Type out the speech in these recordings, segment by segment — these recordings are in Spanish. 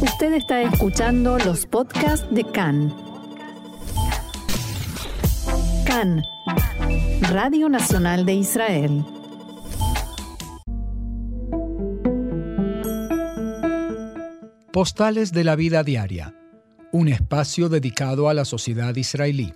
Usted está escuchando los podcasts de CAN. CAN, Radio Nacional de Israel. Postales de la vida diaria, un espacio dedicado a la sociedad israelí.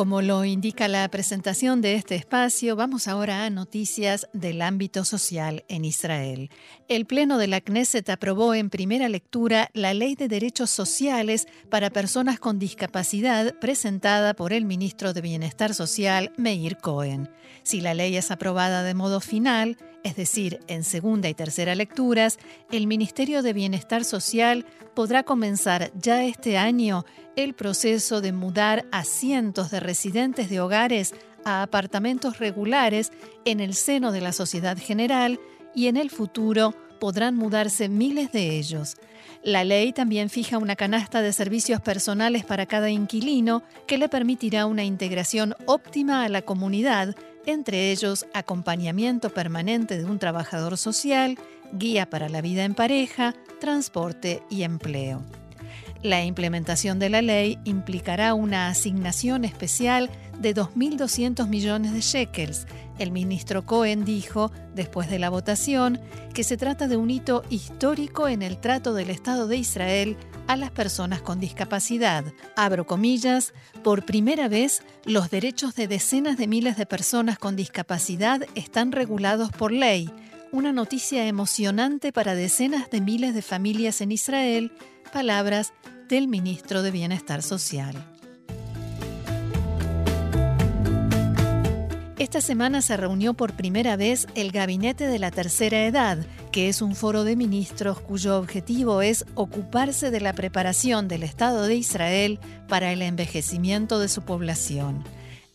Como lo indica la presentación de este espacio, vamos ahora a noticias del ámbito social en Israel. El Pleno de la Knesset aprobó en primera lectura la Ley de Derechos Sociales para Personas con Discapacidad presentada por el ministro de Bienestar Social, Meir Cohen. Si la ley es aprobada de modo final, es decir, en segunda y tercera lecturas, el Ministerio de Bienestar Social podrá comenzar ya este año el proceso de mudar a cientos de residentes de hogares a apartamentos regulares en el seno de la sociedad general y en el futuro podrán mudarse miles de ellos. La ley también fija una canasta de servicios personales para cada inquilino que le permitirá una integración óptima a la comunidad entre ellos acompañamiento permanente de un trabajador social, guía para la vida en pareja, transporte y empleo. La implementación de la ley implicará una asignación especial de 2.200 millones de shekels. El ministro Cohen dijo, después de la votación, que se trata de un hito histórico en el trato del Estado de Israel a las personas con discapacidad. Abro comillas, por primera vez los derechos de decenas de miles de personas con discapacidad están regulados por ley. Una noticia emocionante para decenas de miles de familias en Israel, palabras del ministro de Bienestar Social. Esta semana se reunió por primera vez el Gabinete de la Tercera Edad, que es un foro de ministros cuyo objetivo es ocuparse de la preparación del Estado de Israel para el envejecimiento de su población.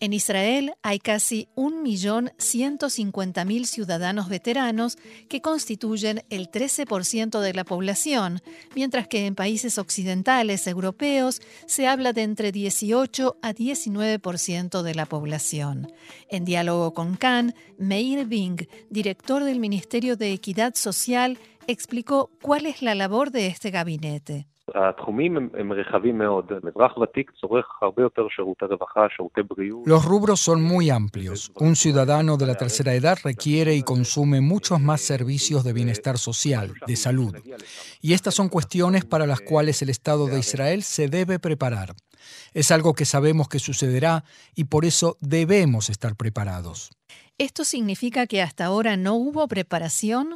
En Israel hay casi 1.150.000 ciudadanos veteranos que constituyen el 13% de la población, mientras que en países occidentales europeos se habla de entre 18 a 19% de la población. En diálogo con Khan, Meir Bing, director del Ministerio de Equidad Social, explicó cuál es la labor de este gabinete. Los rubros son muy amplios. Un ciudadano de la tercera edad requiere y consume muchos más servicios de bienestar social, de salud. Y estas son cuestiones para las cuales el Estado de Israel se debe preparar. Es algo que sabemos que sucederá y por eso debemos estar preparados. ¿Esto significa que hasta ahora no hubo preparación?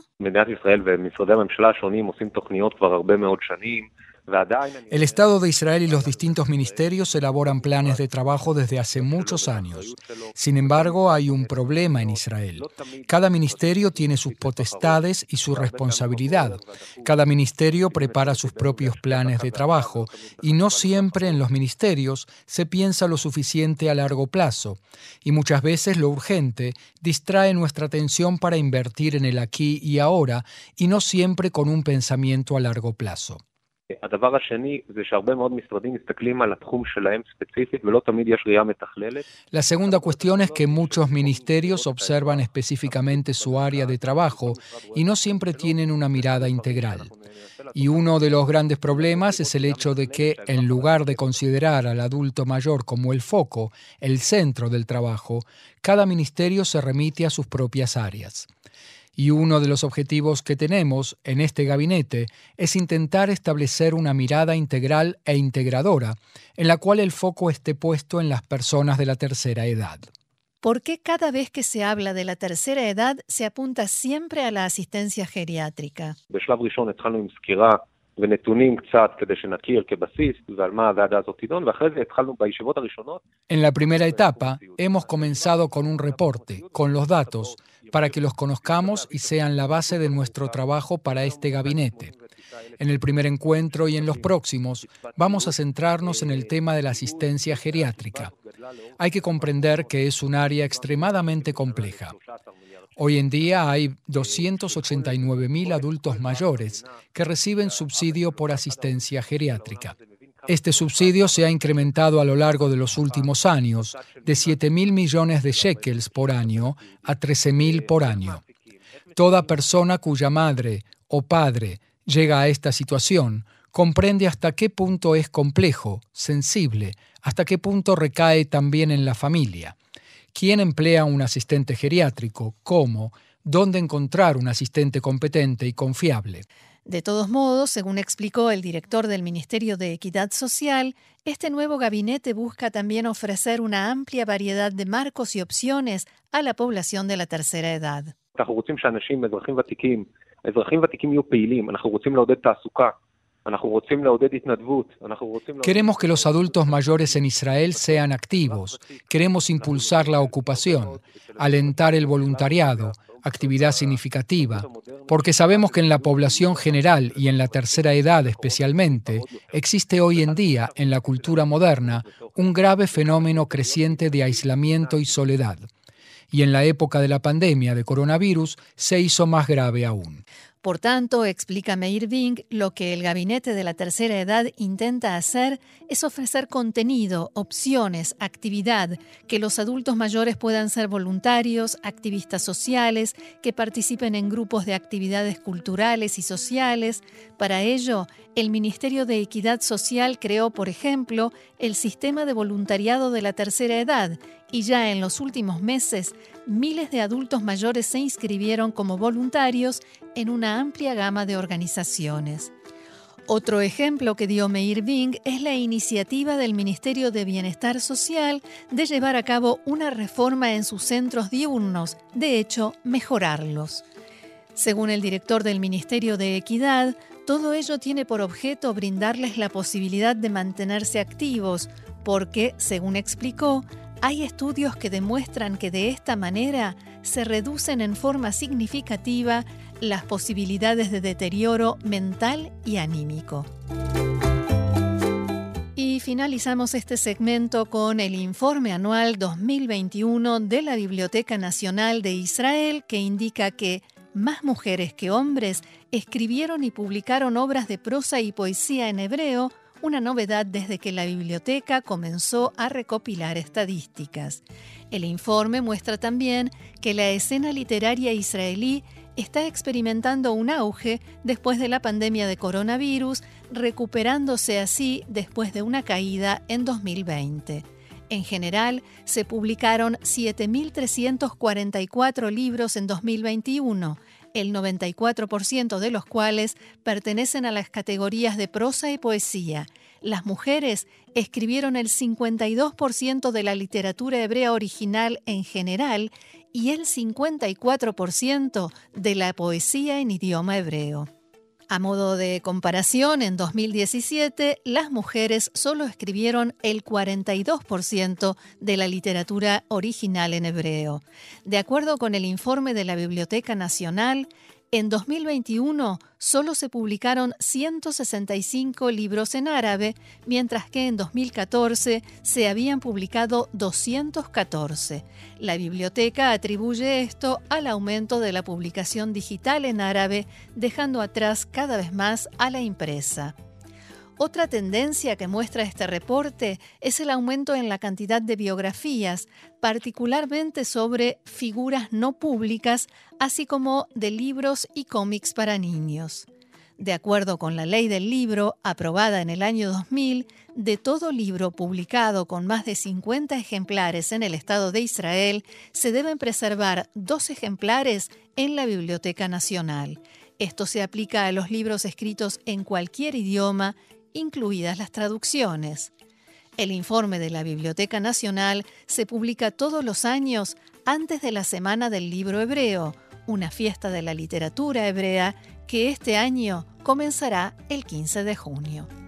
El Estado de Israel y los distintos ministerios elaboran planes de trabajo desde hace muchos años. Sin embargo, hay un problema en Israel. Cada ministerio tiene sus potestades y su responsabilidad. Cada ministerio prepara sus propios planes de trabajo y no siempre en los ministerios se piensa lo suficiente a largo plazo. Y muchas veces lo urgente distrae nuestra atención para invertir en el aquí y ahora y no siempre con un pensamiento a largo plazo. La segunda cuestión es que muchos ministerios observan específicamente su área de trabajo y no siempre tienen una mirada integral. Y uno de los grandes problemas es el hecho de que, en lugar de considerar al adulto mayor como el foco, el centro del trabajo, cada ministerio se remite a sus propias áreas. Y uno de los objetivos que tenemos en este gabinete es intentar establecer una mirada integral e integradora, en la cual el foco esté puesto en las personas de la tercera edad. ¿Por qué cada vez que se habla de la tercera edad se apunta siempre a la asistencia geriátrica? En la primera etapa, hemos comenzado con un reporte, con los datos, para que los conozcamos y sean la base de nuestro trabajo para este gabinete. En el primer encuentro y en los próximos vamos a centrarnos en el tema de la asistencia geriátrica. Hay que comprender que es un área extremadamente compleja. Hoy en día hay 289.000 adultos mayores que reciben subsidio por asistencia geriátrica. Este subsidio se ha incrementado a lo largo de los últimos años, de 7 mil millones de shekels por año a 13 mil por año. Toda persona cuya madre o padre llega a esta situación comprende hasta qué punto es complejo, sensible, hasta qué punto recae también en la familia. ¿Quién emplea un asistente geriátrico? ¿Cómo? ¿Dónde encontrar un asistente competente y confiable? De todos modos, según explicó el director del Ministerio de Equidad Social, este nuevo gabinete busca también ofrecer una amplia variedad de marcos y opciones a la población de la tercera edad. Queremos que los adultos mayores en Israel sean activos, queremos impulsar la ocupación, alentar el voluntariado, actividad significativa, porque sabemos que en la población general y en la tercera edad especialmente, existe hoy en día en la cultura moderna un grave fenómeno creciente de aislamiento y soledad. Y en la época de la pandemia de coronavirus se hizo más grave aún. Por tanto, explica Meir Ving, lo que el Gabinete de la Tercera Edad intenta hacer es ofrecer contenido, opciones, actividad, que los adultos mayores puedan ser voluntarios, activistas sociales, que participen en grupos de actividades culturales y sociales. Para ello, el Ministerio de Equidad Social creó, por ejemplo, el sistema de voluntariado de la tercera edad y ya en los últimos meses miles de adultos mayores se inscribieron como voluntarios en una amplia gama de organizaciones. Otro ejemplo que dio Meir Bing es la iniciativa del Ministerio de Bienestar Social de llevar a cabo una reforma en sus centros diurnos, de hecho, mejorarlos. Según el director del Ministerio de Equidad, todo ello tiene por objeto brindarles la posibilidad de mantenerse activos, porque, según explicó, hay estudios que demuestran que de esta manera se reducen en forma significativa las posibilidades de deterioro mental y anímico. Y finalizamos este segmento con el informe anual 2021 de la Biblioteca Nacional de Israel que indica que más mujeres que hombres escribieron y publicaron obras de prosa y poesía en hebreo una novedad desde que la biblioteca comenzó a recopilar estadísticas. El informe muestra también que la escena literaria israelí está experimentando un auge después de la pandemia de coronavirus, recuperándose así después de una caída en 2020. En general, se publicaron 7.344 libros en 2021, el 94% de los cuales pertenecen a las categorías de prosa y poesía. Las mujeres escribieron el 52% de la literatura hebrea original en general y el 54% de la poesía en idioma hebreo. A modo de comparación, en 2017 las mujeres solo escribieron el 42% de la literatura original en hebreo. De acuerdo con el informe de la Biblioteca Nacional, en 2021 solo se publicaron 165 libros en árabe, mientras que en 2014 se habían publicado 214. La biblioteca atribuye esto al aumento de la publicación digital en árabe, dejando atrás cada vez más a la impresa. Otra tendencia que muestra este reporte es el aumento en la cantidad de biografías, particularmente sobre figuras no públicas, así como de libros y cómics para niños. De acuerdo con la ley del libro, aprobada en el año 2000, de todo libro publicado con más de 50 ejemplares en el Estado de Israel, se deben preservar dos ejemplares en la Biblioteca Nacional. Esto se aplica a los libros escritos en cualquier idioma incluidas las traducciones. El informe de la Biblioteca Nacional se publica todos los años antes de la Semana del Libro Hebreo, una fiesta de la literatura hebrea que este año comenzará el 15 de junio.